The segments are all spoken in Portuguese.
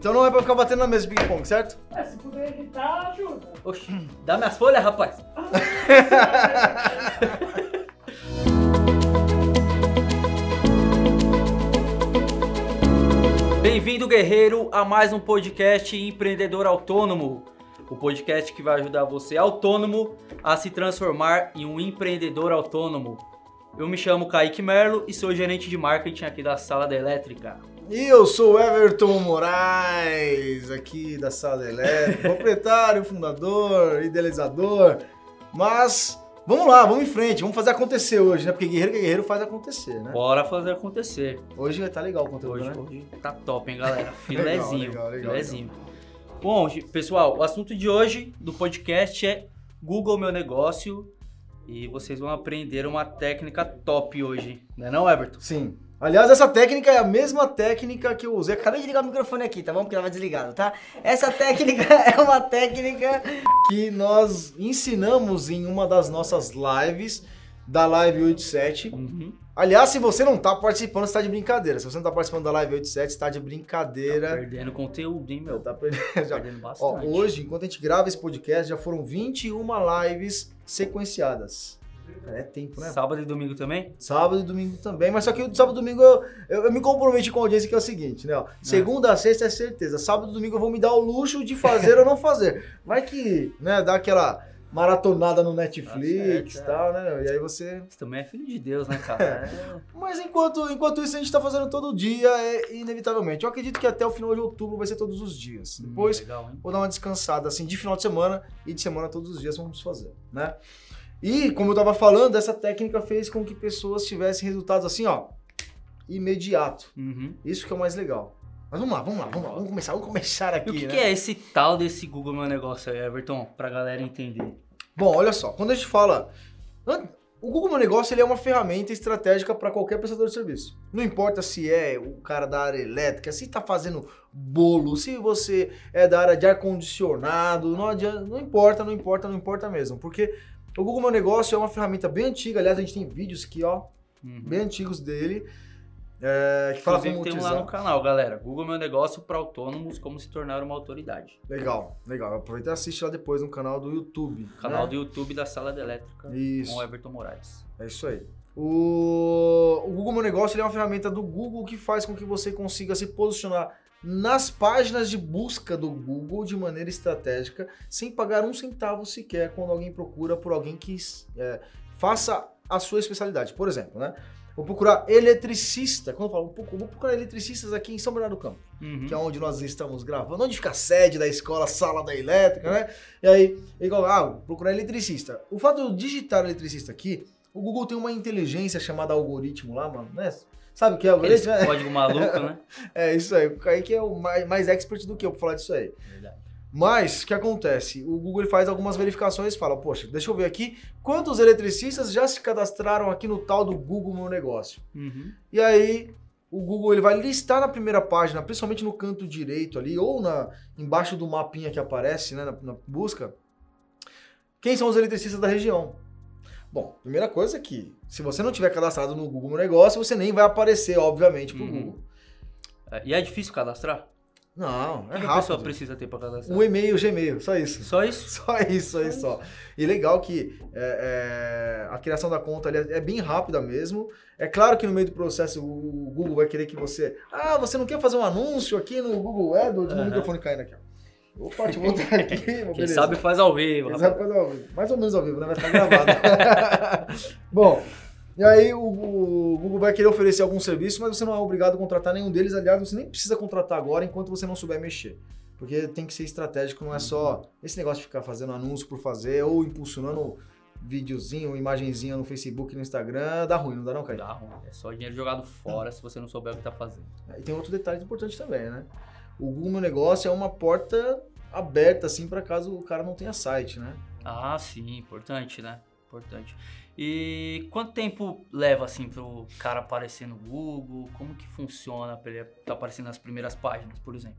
Então não é pra ficar batendo na mesa de ping-pong, certo? É, se puder evitar, ajuda. Oxi, dá minhas folhas, rapaz. Bem-vindo, guerreiro, a mais um podcast Empreendedor Autônomo. O podcast que vai ajudar você, autônomo, a se transformar em um empreendedor autônomo. Eu me chamo Kaique Merlo e sou gerente de marketing aqui da Sala da Elétrica. E eu sou o Everton Moraes, aqui da Sala Elétrica, proprietário, fundador, idealizador. Mas vamos lá, vamos em frente, vamos fazer acontecer hoje, né? Porque guerreiro que guerreiro faz acontecer, né? Bora fazer acontecer. Hoje vai estar legal o conteúdo, Hoje, né? hoje tá top, hein, galera? Filezinho. legal, legal, filezinho. Bom, pessoal, o assunto de hoje do podcast é Google Meu Negócio. E vocês vão aprender uma técnica top hoje, não é não, Everton? Sim. Aliás, essa técnica é a mesma técnica que eu usei. Acabei de ligar o microfone aqui, tá bom? Porque tava desligado, tá? Essa técnica é uma técnica que nós ensinamos em uma das nossas lives da Live 87. Uhum. Aliás, se você não tá participando, você tá de brincadeira. Se você não tá participando da Live 87, você tá de Tá brincadeira. perdendo conteúdo, hein, meu? Tá perdendo. Já. perdendo Ó, bastante. hoje, enquanto a gente grava esse podcast, já foram 21 lives sequenciadas. É tempo, né? Sábado e domingo também? Sábado e domingo também, mas só que o sábado e domingo eu, eu, eu me comprometi com a audiência que é o seguinte, né? ó. Segunda a sexta é certeza. Sábado e domingo eu vou me dar o luxo de fazer ou não fazer. Vai que, né, dá aquela maratonada no Netflix e Tá certo, é. tal, né? E aí você. Você também é filho de Deus, né, cara? É. Mas enquanto, enquanto isso a gente tá fazendo todo dia, é inevitavelmente. Eu acredito que até o final de outubro vai ser todos os dias. Depois Hum, legal, vou dar uma descansada assim de final de semana e de semana todos os dias vamos fazer, né? E como eu tava falando, essa técnica fez com que pessoas tivessem resultados assim, ó, imediato. Uhum. Isso que é o mais legal. Mas vamos lá, vamos lá, vamos lá, vamos começar, vamos começar E aqui, o que, né? que é esse tal desse Google Meu Negócio aí, Everton? Pra galera entender. Bom, olha só, quando a gente fala, o Google Meu Negócio ele é uma ferramenta estratégica para qualquer prestador de serviço. Não importa se é o cara da área elétrica, se está fazendo bolo, se você é da área de ar condicionado, não adianta, não importa, não importa, não importa mesmo, porque o Google Meu Negócio é uma ferramenta bem antiga. Aliás, a gente tem vídeos aqui, ó, Uhum. bem antigos dele, é, que fala Inclusive, como tem um lá no canal, galera. Google Meu Negócio para autônomos, como se tornar uma autoridade. Legal, legal. Aproveita e assiste lá depois no canal do YouTube. Canal né? do YouTube da Sala da Elétrica Isso. com o Everton Moraes. É isso aí. O, o Google Meu Negócio ele é uma ferramenta do Google que faz com que você consiga se posicionar nas páginas de busca do Google de maneira estratégica, sem pagar um centavo sequer quando alguém procura por alguém que é, faça a sua especialidade. Por exemplo, né? Vou procurar eletricista. Quando eu falo, vou procurar eletricistas aqui em São Bernardo do Campo Uhum. que é onde nós estamos gravando, onde fica a sede da escola, sala da elétrica, né? E aí, igual, ah, procurar eletricista. O fato de eu digitar eletricista aqui, o Google tem uma inteligência chamada algoritmo lá, mano, né? Sabe o que é algoritmo? código maluco, né? É isso aí, o Kaique é o mais, mais expert do que eu pra falar disso aí. Verdade. Mas, o que acontece? O Google faz algumas verificações e fala, poxa, deixa eu ver aqui quantos eletricistas já se cadastraram aqui no tal do Google Meu Negócio. Uhum. E aí o Google ele vai listar na primeira página, principalmente no canto direito ali, ou na embaixo do mapinha que aparece né, na, na busca, quem são os eletricistas da região. Bom, primeira coisa é que se você não tiver cadastrado no Google Meu Negócio, você nem vai aparecer, obviamente, pro Uhum. Google. É, E é difícil cadastrar? Não, O é que a pessoa rápido. precisa ter para cadastrar? Um e-mail, Gmail, só isso. Só isso? Só isso aí, só. E legal que é, é, a criação da conta ali é, é bem rápida mesmo. É claro que no meio do processo o Google vai querer que você. Ah, você não quer fazer um anúncio aqui no Google AdWords? Meu Aham. microfone caindo aqui, ó. Opa, eu voltar aqui. Quem beleza. sabe faz ao vivo. Quem rapaz. sabe fazer ao vivo. Mais ou menos ao vivo, né? Vai ficar gravado. Bom, e aí o, o Google vai querer oferecer algum serviço, mas você não é obrigado a contratar nenhum deles. Aliás, você nem precisa contratar agora enquanto você não souber mexer. Porque tem que ser estratégico, não é só esse negócio de ficar fazendo anúncio por fazer ou impulsionando videozinho, imagenzinha no Facebook e no Instagram. Dá ruim, não dá não, Caio? Dá ruim. É só dinheiro jogado fora se você não souber o que tá fazendo. E tem outro detalhe importante também, né? O Google Meu Negócio é uma porta aberta, assim, para caso o cara não tenha site, né? Ah, sim, importante, né? Importante. E quanto tempo leva assim pro cara aparecer no Google? Como que funciona pra ele tá aparecendo nas primeiras páginas, por exemplo?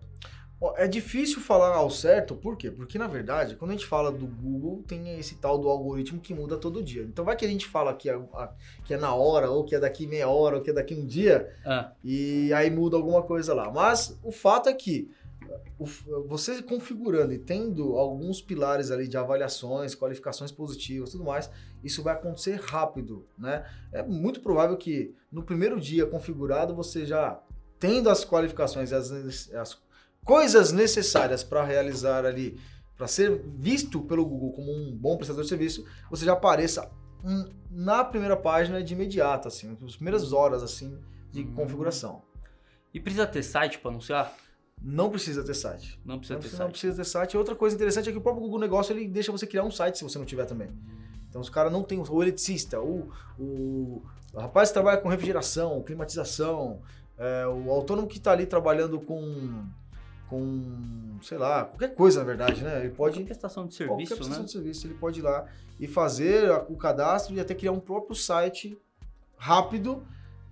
É difícil falar ao certo, por quê? Porque, na verdade, quando a gente fala do Google, tem esse tal do algoritmo que muda todo dia. Então, vai que a gente fala que é, que é na hora, ou que é daqui meia hora, ou que é daqui um dia, Ah, e aí muda alguma coisa lá. Mas o fato é que o- você configurando e tendo alguns pilares ali de avaliações, qualificações positivas, tudo mais, isso vai acontecer rápido, né? É muito provável que no primeiro dia configurado você já tendo as qualificações e as, as coisas necessárias para realizar ali, para ser visto pelo Google como um bom prestador de serviço, você já apareça na primeira página de imediato, assim, nas primeiras horas assim de Hum. configuração. E precisa ter site para anunciar? Não precisa ter site. Não precisa Não ter precisa, não site. precisa ter site. Outra coisa interessante é que o próprio Google Negócio ele deixa você criar um site se você não tiver também. Então os caras não tem o eletricista, o, o, o rapaz que trabalha com refrigeração, climatização, é, o autônomo que está ali trabalhando com, com, sei lá, qualquer coisa na verdade, né? Ele pode Qualquer prestação de qualquer serviço, prestação né? de serviço, ele pode ir lá e fazer o cadastro e até criar um próprio site rápido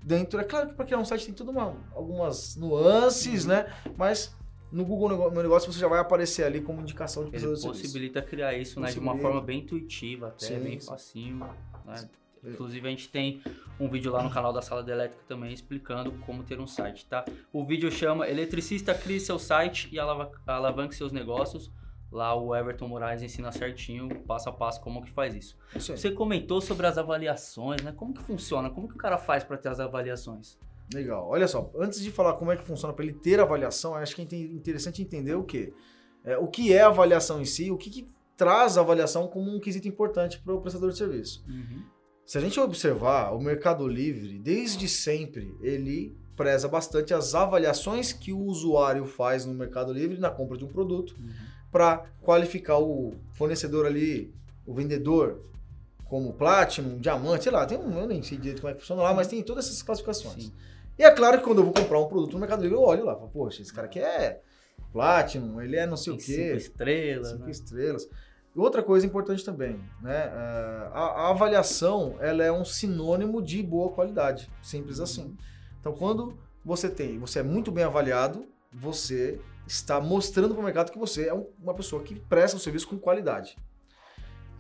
dentro. É claro que para criar um site tem tudo uma, algumas nuances, Uhum. né? Mas no Google Meu Negócio você já vai aparecer ali como indicação de Ele de serviço. possibilita criar isso, né? De uma forma bem intuitiva, até Sim, bem sim. facinho. Né? Inclusive a gente tem um vídeo lá no canal da Sala da Elétrica também explicando como ter um site, tá? O vídeo chama Eletricista Crie Seu Site e alava- Alavanque Seus Negócios. Lá o Everton Moraes ensina certinho, passo a passo, como que faz isso. Isso aí. Você comentou sobre as avaliações, né? Como que funciona? Como que o cara faz para ter as avaliações? Legal. Olha só, antes de falar como é que funciona para ele ter avaliação, acho que é inte- interessante entender o quê? É, o que é avaliação em si, o que, que traz a avaliação como um quesito importante para o prestador de serviço. Se a gente observar o Mercado Livre, desde sempre, ele preza bastante as avaliações que o usuário faz no Mercado Livre na compra de um produto para qualificar o fornecedor ali, o vendedor, como Platinum, Diamante, sei lá, tem um, eu nem sei direito como é que funciona lá, mas tem todas essas classificações. Sim. E é claro que quando eu vou comprar um produto no Mercado Livre, eu olho lá, falo, poxa, esse cara aqui é Platinum, ele é não sei Tem o cinco quê, estrelas, cinco né? estrelas. Outra coisa importante também, né? é, A, a avaliação ela é um sinônimo de boa qualidade, simples assim. Então, quando você tem, você é muito bem avaliado, você está mostrando para o mercado que você é um- uma pessoa que presta o serviço com qualidade.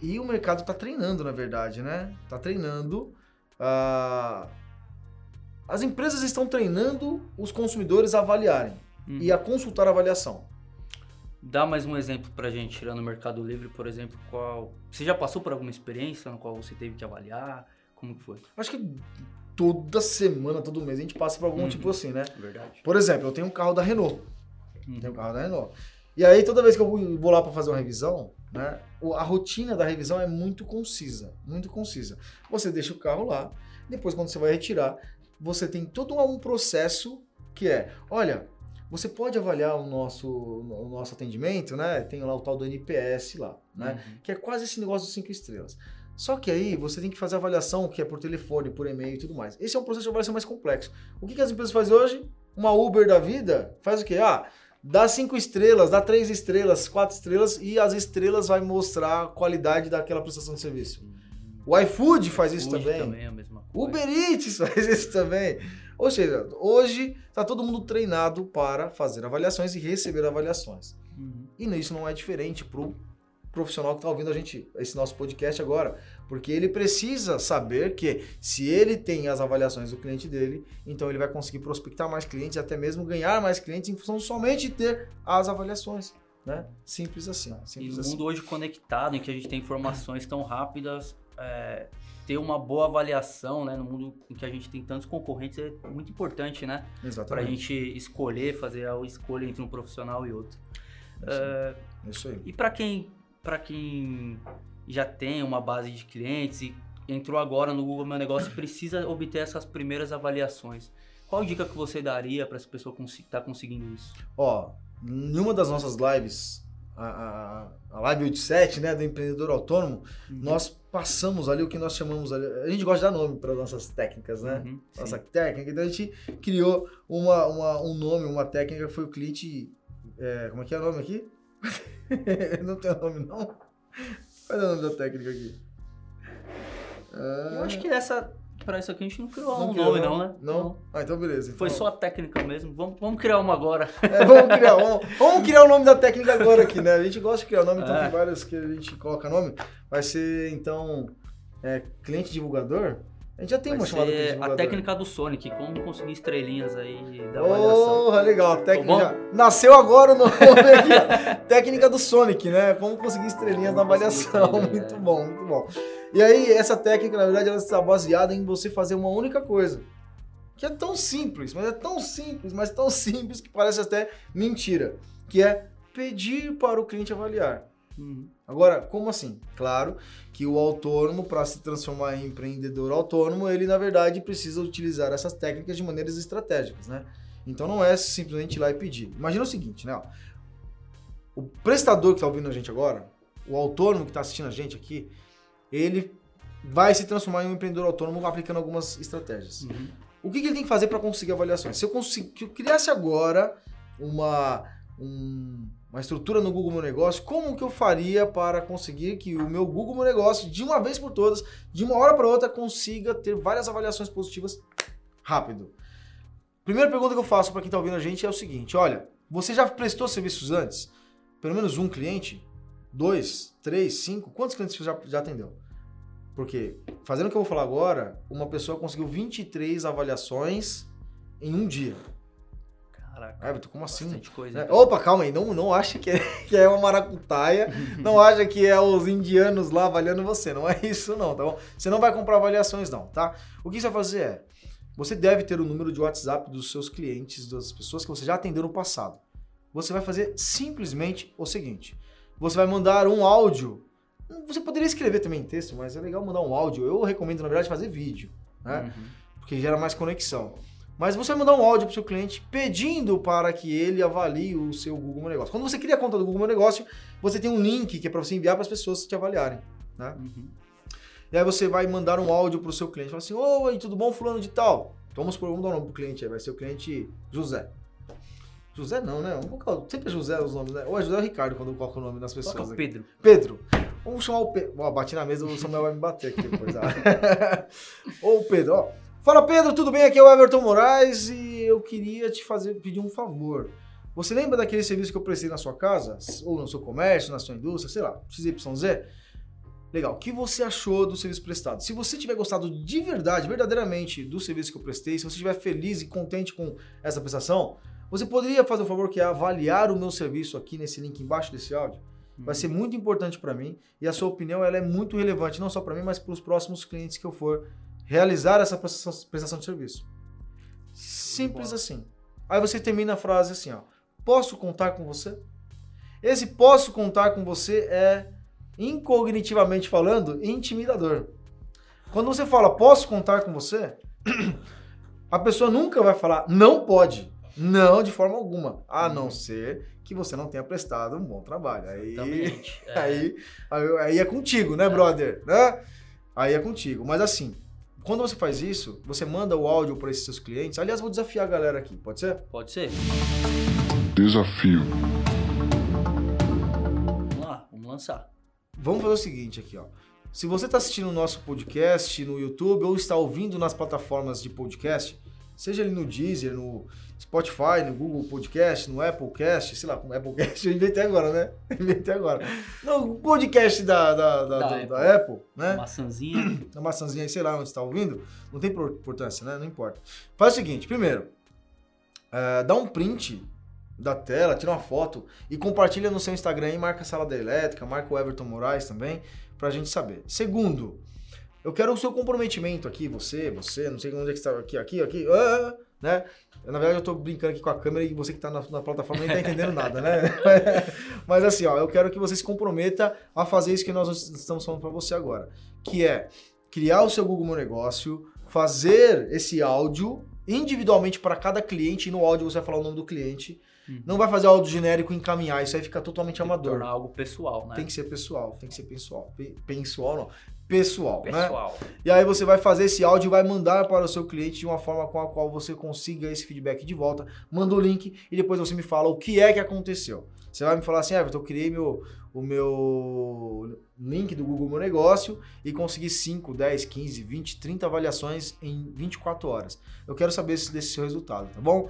E o mercado está treinando, na verdade, né? Está treinando. ah, as empresas estão treinando os consumidores a avaliarem Uhum. e a consultar a avaliação. Dá mais um exemplo pra gente, tirando o Mercado Livre, por exemplo, qual... Você já passou por alguma experiência no qual você teve que avaliar? Como que foi? Acho que toda semana, todo mês, a gente passa por algum Uhum. tipo assim, né? Verdade. Por exemplo, eu tenho um carro da Renault. Uhum. Tenho um carro da Renault. E aí, toda vez que eu vou- lá para fazer uma revisão, né? A rotina da revisão é muito concisa. Muito concisa. Você deixa o carro lá, depois, quando você vai retirar, você tem todo um processo que é: olha, você pode avaliar o nosso, o nosso atendimento, né? Tem lá o tal do NPS lá, né? Uhum. que é quase esse negócio de cinco estrelas. Só que aí você tem que fazer a avaliação, que é por telefone, por e-mail e tudo mais. Esse é um processo de avaliação mais complexo. O que, que as empresas fazem hoje? Uma Uber da vida faz o quê? Ah, dá cinco estrelas, dá três estrelas, quatro estrelas e as estrelas vai mostrar a qualidade daquela prestação de serviço. O iFood faz isso Food também. é a mesma coisa. Uber Eats faz isso também. Ou seja, hoje está todo mundo treinado para fazer avaliações e receber avaliações. Uhum. E isso não é diferente pro profissional que está ouvindo a gente, esse nosso podcast agora. Porque ele precisa saber que se ele tem as avaliações do cliente dele, então ele vai conseguir prospectar mais clientes e até mesmo ganhar mais clientes em função somente de ter as avaliações. Né? Simples assim. E Simples no assim. mundo hoje conectado, em que a gente tem informações tão rápidas, é, ter uma boa avaliação, né? No mundo em que a gente tem tantos concorrentes é muito importante, né? Pra Exatamente. gente escolher, fazer a escolha entre um profissional e outro. É isso aí. E para quem, para quem já tem uma base de clientes e entrou agora no Google Meu Negócio e precisa obter essas primeiras avaliações, qual dica que você daria para essa pessoa que está conseguindo isso? Ó, em uma das nossas lives, a, a, a live 87, né, do empreendedor autônomo, Uhum. nós passamos ali o que nós chamamos ali. A gente gosta de dar nome para nossas técnicas, né? Uhum, sim. Nossa técnica. Então a gente criou uma, uma- um nome, uma técnica foi o cliente. é, como é que é o nome aqui? não tem nome, não? Qual é o nome da técnica aqui? Eu acho que essa, para isso aqui a gente não criou Não um criou, nome não? não, né? Não? Ah, então beleza. Foi Então- só a técnica mesmo. Vamos, vamos criar uma agora. É, vamos criar, vamos, vamos criar o nome da técnica agora aqui, né? A gente gosta de criar nome, então É. tem várias que a gente coloca nome. Vai ser, então, é, cliente divulgador. A gente já tem Vai uma chamada de ser a divulgador. técnica do Sonic, como conseguir estrelinhas aí da avaliação. Porra, legal. Técnica. Nasceu agora o nome aqui. Técnica do Sonic, né? Como conseguir estrelinhas Como na avaliação. muito é. bom, muito bom. E aí, essa técnica, na verdade, ela está baseada em você fazer uma única coisa. Que é tão simples, mas é tão simples, mas tão simples que parece até mentira. Que é pedir para o cliente avaliar. Uhum. Agora, como assim? Claro que o autônomo, para se transformar em empreendedor autônomo, ele na verdade precisa utilizar essas técnicas de maneiras estratégicas, né? Então não é simplesmente ir lá e pedir. Imagina o seguinte, né? O prestador que está ouvindo a gente agora, o autônomo que está assistindo a gente aqui, ele vai se transformar em um empreendedor autônomo aplicando algumas estratégias. Uhum. O que, que ele tem que fazer para conseguir avaliações? Se eu, consegui, eu criasse agora uma, um- uma estrutura no Google Meu Negócio, como que eu faria para conseguir que o meu Google Meu Negócio, de uma vez por todas, de uma hora para outra, consiga ter várias avaliações positivas rápido? Primeira pergunta que eu faço para quem está ouvindo a gente é o seguinte: olha, você já prestou serviços antes? Pelo menos um cliente? Dois? Três? Cinco? Quantos clientes você já, já atendeu? Porque, fazendo o que eu vou falar agora, uma pessoa conseguiu 23 avaliações em um dia. Caraca, Everton, como assim? coisa. É, então. Opa, calma aí, não, não acha que é, que é uma maracutaia, não acha que é os indianos lá avaliando você, não é isso não, tá bom? Você não vai comprar avaliações não, tá? O que você vai fazer é, você deve ter o número de WhatsApp dos seus clientes, das pessoas que você já atendeu no passado. Você vai fazer simplesmente o seguinte, você vai mandar um áudio, você poderia escrever também em texto, mas é legal mandar um áudio, eu recomendo na verdade fazer vídeo, né? Uhum. porque gera mais conexão. Mas você vai mandar um áudio para o seu cliente pedindo para que ele avalie o seu Google Meu Negócio. Quando você cria a conta do Google Meu Negócio, você tem um link que é para você enviar para as pessoas te avaliarem. Né? Uhum. E aí você vai mandar um áudio para o seu cliente. Fala assim, oi, tudo bom, fulano de tal? Então vamos, supor, vamos dar um nome pro cliente aí, vai ser o cliente José. José não, né? Sempre é José os nomes, né? Ou é José ou Ricardo quando eu coloco o nome das pessoas. Coloca o aqui. Pedro. Pedro. Vamos chamar o Pedro. Ó, bati na mesa, o Samuel vai me bater aqui depois. ah. Ô, Pedro, ó. Fala, Pedro, tudo bem? Aqui é o Everton Moraes e eu queria te fazer pedir um favor. Você lembra daquele serviço que eu prestei na sua casa? Ou no seu comércio, na sua indústria, sei lá, XYZ? Legal. O que você achou do serviço prestado? Se você tiver gostado de verdade, verdadeiramente, do serviço que eu prestei, se você estiver feliz e contente com essa prestação, você poderia fazer o favor que é avaliar o meu serviço aqui nesse link embaixo desse áudio? Vai ser muito importante para mim e a sua opinião ela é muito relevante, não só para mim, mas para os próximos clientes que eu for realizar essa prestação de serviço. Simples assim. Aí você termina a frase assim, ó. Posso contar com você? Esse posso contar com você é, incognitivamente falando, intimidador. Quando você fala posso contar com você, a pessoa nunca vai falar não pode. Não, de forma alguma. A não ser que você não tenha prestado um bom trabalho. Aí. É. aí, aí, aí é contigo, né, brother? Né? Aí é contigo. Mas assim, quando você faz isso, você manda o áudio para esses seus clientes. Aliás, vou desafiar a galera aqui, pode ser? Pode ser? Desafio. Vamos lá, vamos lançar. Vamos fazer o seguinte aqui, ó. Se você está assistindo o nosso podcast no YouTube ou está ouvindo nas plataformas de podcast, seja ali no Deezer, no Spotify, no Google Podcast, no Applecast, sei lá, no Applecast eu inventei agora, né? Inventei agora. No podcast da, da, da, Da do- Apple. da Apple, né? Maçãzinha. a maçãzinha sei lá onde está ouvindo, não tem importância, né? Não importa. Faz o seguinte, primeiro, é, dá um print da tela, tira uma foto e compartilha no seu Instagram e marca a Sala da Elétrica, marca o Everton Moraes também, pra gente saber. Segundo, eu quero o seu comprometimento aqui, você, você, não sei onde é que está, aqui, aqui, aqui, ah, né? Na verdade eu tô brincando aqui com a câmera e você que tá na, na plataforma nem tá entendendo nada, né? Mas assim, ó, eu quero que você se comprometa a fazer isso que nós estamos falando pra você agora, que é criar o seu Google Meu Negócio, fazer esse áudio individualmente para cada cliente e no áudio você vai falar o nome do cliente. Uhum. Não vai fazer áudio genérico e encaminhar, isso aí fica totalmente amador. Tornar algo pessoal, né? Tem que ser pessoal, tem que ser pessoal. Pe- Pessoal não, pessoal, né? Pessoal. E aí você vai fazer esse áudio e vai mandar para o seu cliente de uma forma com a qual você consiga esse feedback de volta. Manda o link e depois você me fala o que é que aconteceu. Você vai me falar assim, Everton, eu criei meu, o meu link do Google Meu Negócio e consegui 5, 10, 15, 20, 30 avaliações em 24 horas. Eu quero saber esse- desse seu resultado, tá bom?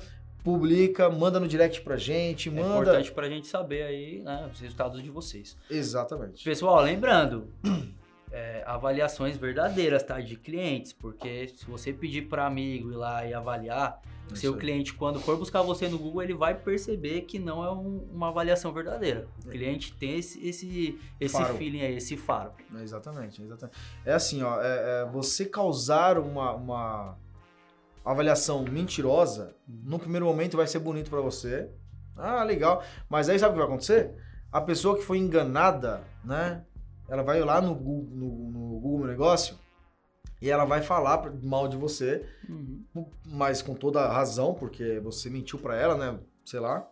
Publica, manda no direct pra gente, É manda... importante pra gente saber aí, né, os resultados de vocês. Exatamente. Pessoal, lembrando, é, avaliações verdadeiras, tá? De clientes, porque se você pedir para amigo ir lá e avaliar, o Isso seu aí. cliente, quando for buscar você no Google, ele vai perceber que não é um- uma avaliação verdadeira. O cliente tem esse, esse, esse Faro. feeling aí, esse faro. É, Exatamente, exatamente. É assim, ó, é- é você causar uma, uma avaliação mentirosa, no primeiro momento vai ser bonito pra você. Ah, legal. Mas aí sabe o que vai acontecer? A pessoa que foi enganada, né? Ela vai lá no Google, no, no Google Meu Negócio e ela vai falar mal de você, Uhum. mas com toda a razão, porque você mentiu pra ela, né? Sei lá.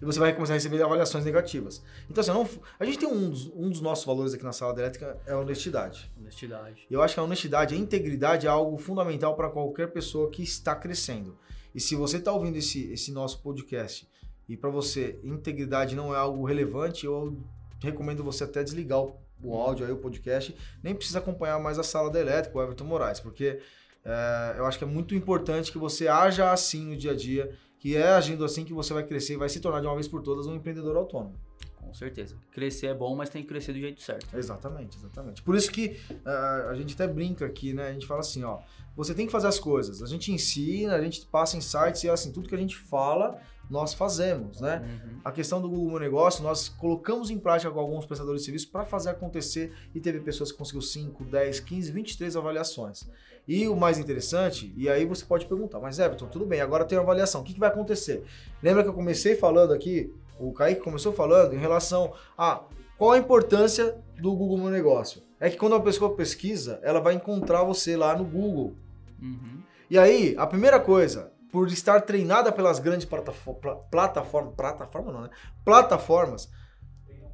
E você vai começar a receber avaliações negativas. Então, assim, não, a gente tem um dos, um dos nossos valores aqui na sala da elétrica é a honestidade. Honestidade. E eu acho que a honestidade a integridade é algo fundamental para qualquer pessoa que está crescendo. E se você está ouvindo esse, esse nosso podcast e para você integridade não é algo relevante, eu recomendo você até desligar o, o áudio aí, o podcast, nem precisa acompanhar mais a sala da elétrica, o Everton Moraes, porque é, eu acho que é muito importante que você haja assim no dia a dia, que é agindo assim que você vai crescer e vai se tornar de uma vez por todas um empreendedor autônomo. Com certeza. Crescer é bom, mas tem que crescer do jeito certo. Exatamente, exatamente. Por isso que ah, a gente até brinca aqui, né? A gente fala assim, ó, você tem que fazer as coisas. A gente ensina, a gente passa insights e assim, tudo que a gente fala, nós fazemos, né? Uhum. A questão do Google Meu Negócio, nós colocamos em prática com alguns prestadores de serviço para fazer acontecer e teve pessoas que conseguiu 5, 10, 15, 23 avaliações. E o mais interessante, e aí você pode perguntar, mas Everton, tudo bem, agora tem uma avaliação, o que, que vai acontecer? Lembra que eu comecei falando aqui, o Kaique começou falando em relação a qual a importância do Google Meu Negócio? É que quando uma pessoa pesquisa, ela vai encontrar você lá no Google. Uhum. E aí, a primeira coisa, por estar treinada pelas grandes platafo- pla- plataformas, plataforma não, né? Plataformas,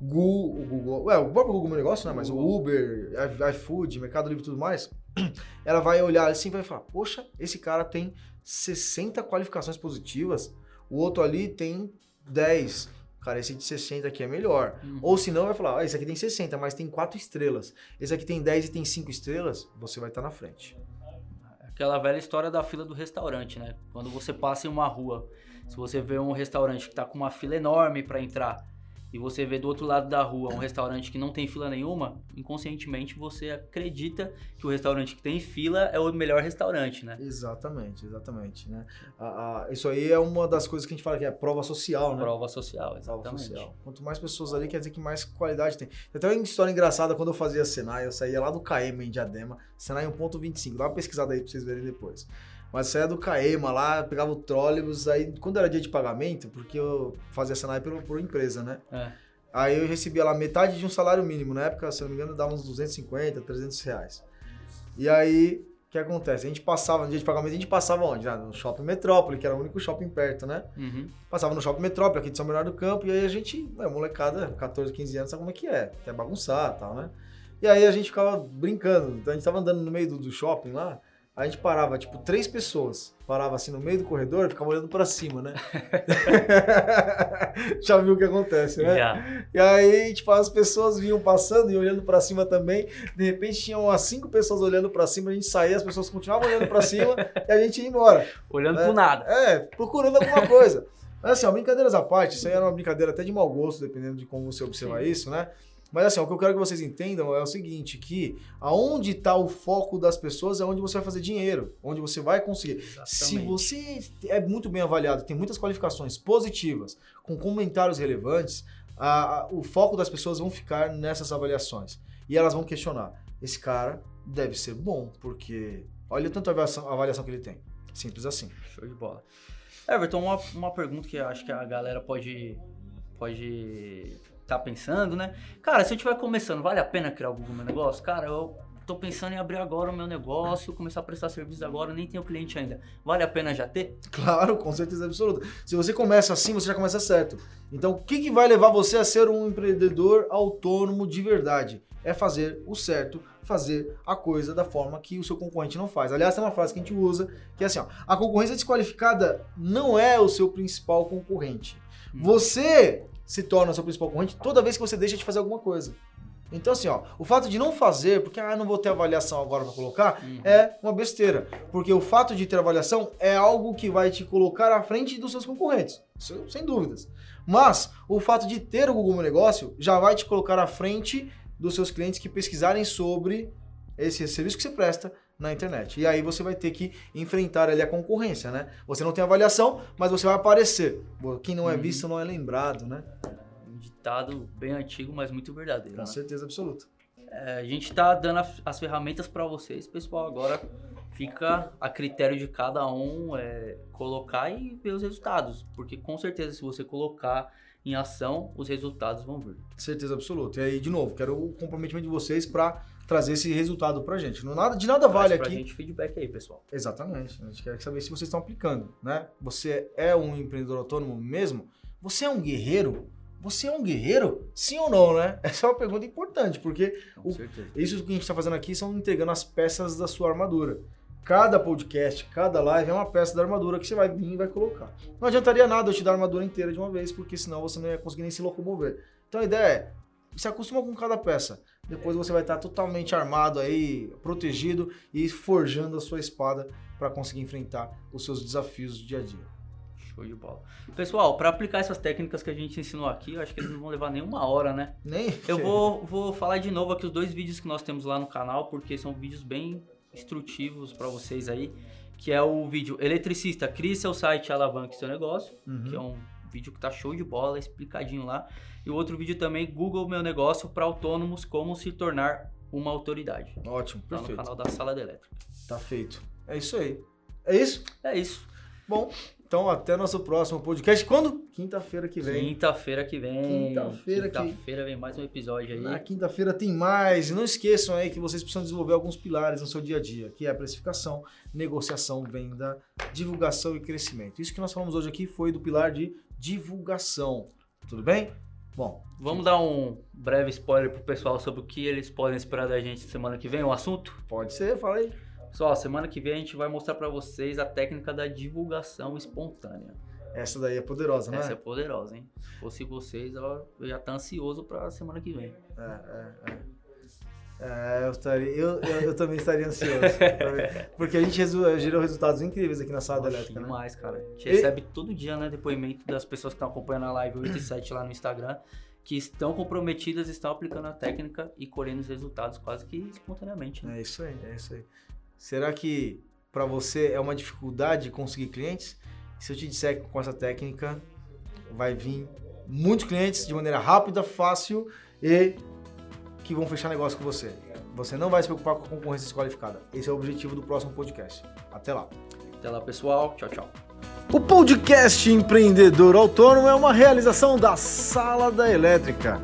Google, o Google, é, o próprio Google Meu Negócio, né? Mas o Uber, iFood, Mercado Livre e tudo mais, ela vai olhar assim e vai falar, poxa, esse cara tem 60 qualificações positivas, o outro ali tem 10. Cara, esse de 60 aqui é melhor. Uhum. Ou se não, vai falar, ah, esse aqui tem 60, mas tem 4 estrelas. Esse aqui tem 10 e tem 5 estrelas, você vai estar na frente. Aquela velha história da fila do restaurante, né? Quando você passa em uma rua, se você vê um restaurante que tá com uma fila enorme para entrar e você vê do outro lado da rua um restaurante que não tem fila nenhuma, inconscientemente você acredita que o restaurante que tem fila é o melhor restaurante, né? Exatamente, exatamente, né? A- a- isso aí é uma das coisas que a gente fala que é prova social, né? Prova social, Prova exatamente. social. Quanto mais pessoas ali, quer dizer que mais qualidade tem. Tem até uma história engraçada quando eu fazia Senai, eu saía lá do Caema em Diadema, Senai 1.25, dá uma pesquisada aí pra vocês verem depois. Mas saía do Caema lá, pegava o trólebus, aí quando era dia de pagamento, porque eu fazia Senai por, por empresa, né? É. Aí eu recebia lá metade de um salário mínimo. Na época, se eu não me engano, dava uns 250, 300 reais. E aí, o que acontece? A gente passava, no dia de pagamento, a gente passava onde? Ah, no Shopping Metrópole, que era o único shopping perto, né? Uhum. Passava no Shopping Metrópole, aqui de São Bernardo do Campo, e aí a gente, é, molecada, 14, 15 anos, sabe como é que é? Quer bagunçar e tal, né? E aí a gente ficava brincando. Então a gente tava andando no meio do, do shopping lá, a gente parava, tipo, três pessoas. Parava assim no meio do corredor e ficava olhando pra cima, né? Já viu o que acontece, né? Já. E aí, tipo, as pessoas vinham passando e olhando pra cima também. De repente, tinham umas cinco pessoas olhando pra cima, a gente saía, as pessoas continuavam olhando pra cima e a gente ia embora. Olhando É. pro nada. É, procurando alguma coisa. Mas assim, ó, brincadeiras à parte, isso aí era uma brincadeira até de mau gosto, dependendo de como você observar isso, né? Mas assim, o que eu quero que vocês entendam é o seguinte, que aonde está o foco das pessoas é onde você vai fazer dinheiro, onde você vai conseguir. Se Exatamente. você é muito bem avaliado, tem muitas qualificações positivas, com comentários relevantes, a- a- o foco das pessoas vão ficar nessas avaliações. E elas vão questionar: esse cara deve ser bom, porque olha tanta avaliação, avaliação que ele tem. Simples assim. Show de bola. Everton, uma, uma pergunta que eu acho que a galera pode pode tá pensando, né? Cara, se eu estiver começando, vale a pena criar Google Meu Negócio? Cara, eu tô pensando em abrir agora o meu negócio, começar a prestar serviço agora, nem tenho cliente ainda. Vale a pena já ter? Claro, com certeza absoluta. Se você começa assim, você já começa certo. Então, o que, que vai levar você a ser um empreendedor autônomo de verdade? É fazer o certo, fazer a coisa da forma que o seu concorrente não faz. Aliás, tem uma frase que a gente usa que é assim: ó, a concorrência desqualificada não é o seu principal concorrente. Hum. Você se torna seu principal concorrente toda vez que você deixa de fazer alguma coisa. Então, assim, ó, o fato de não fazer, porque ah, não vou ter avaliação agora para colocar, Uhum. é uma besteira. Porque o fato de ter avaliação é algo que vai te colocar à frente dos seus concorrentes. Isso, sem dúvidas. Mas o fato de ter o Google Meu Negócio já vai te colocar à frente dos seus clientes que pesquisarem sobre esse serviço que você presta na internet. E aí você vai ter que enfrentar ali a concorrência, né? Você não tem avaliação, mas você vai aparecer. Quem não é Uhum. visto não é lembrado, né? Um ditado bem antigo, mas muito verdadeiro. Com né? certeza absoluta. É, a gente tá dando as ferramentas para vocês, pessoal. Agora fica a critério de cada um é, colocar e ver os resultados. Porque com certeza, se você colocar em ação, os resultados vão vir. Certeza absoluta. E aí, de novo, quero o comprometimento de vocês para trazer esse resultado pra gente. Não nada, de nada vale pra aqui. gente feedback aí, pessoal. Exatamente. A gente quer saber se vocês estão aplicando, né? Você é um empreendedor autônomo mesmo? Você é um guerreiro? Você é um guerreiro? Sim ou não, né? Essa é uma pergunta importante, porque O- isso que a gente está fazendo aqui são entregando as peças da sua armadura. Cada podcast, cada live é uma peça da armadura que você vai vir e vai colocar. Não adiantaria nada eu te dar a armadura inteira de uma vez, porque senão você não ia conseguir nem se locomover. Então a ideia é, se acostuma com cada peça. Depois você vai estar totalmente armado aí, protegido e forjando a sua espada para conseguir enfrentar os seus desafios do dia a dia. Show de bola. Pessoal, para aplicar essas técnicas que a gente ensinou aqui, eu acho que eles não vão levar nem uma hora, né? Nem Eu vou, vou falar de novo aqui os dois vídeos que nós temos lá no canal, porque são vídeos bem instrutivos para vocês aí. Que é o vídeo Eletricista, crie seu site alavanque seu negócio. Uhum. Que é um vídeo que tá show de bola, explicadinho lá. E o outro vídeo também, Google Meu Negócio para autônomos, como se tornar uma autoridade. Ótimo, Tá no perfeito. canal da Sala da Elétrica. Tá feito. É isso aí. É isso? É isso. Bom, então até nosso próximo podcast. Quando? Quinta-feira que vem. Quinta-feira que vem. Quinta-feira que- Quinta-feira vem mais um episódio aí. Na quinta-feira tem mais. E não esqueçam aí que vocês precisam desenvolver alguns pilares no seu dia a dia, que é a precificação, negociação, venda, divulgação e crescimento. Isso que nós falamos hoje aqui foi do pilar de divulgação. Tudo bem? Bom, Vamos dar um breve spoiler pro pessoal sobre o que eles podem esperar da gente semana que vem, o assunto? pode ser, fala aí. Pessoal, semana que vem a gente vai mostrar pra vocês a técnica da divulgação espontânea. Essa daí é poderosa, né? Essa é poderosa, hein? Se fosse vocês, eu já tá ansioso pra semana que vem. É, é, é. É, eu, estaria, eu, eu, eu também estaria ansioso. porque a gente resu- gerou resultados incríveis aqui na sala da Nossa, elétrica, né? demais, cara. A gente E- recebe todo dia, né, depoimento das pessoas que estão acompanhando a live 8 e 7 lá no Instagram, que estão comprometidas, estão aplicando a técnica e colhendo os resultados quase que espontaneamente, né? É isso aí, é isso aí. Será que para você é uma dificuldade conseguir clientes? Se eu te disser que com essa técnica vai vir muitos clientes de maneira rápida, fácil e que vão fechar negócio com você. Você não vai se preocupar com a concorrência desqualificada. Esse é o objetivo do próximo podcast. Até lá. Até lá, pessoal. Tchau, tchau. O podcast Empreendedor Autônomo é uma realização da Sala da Elétrica.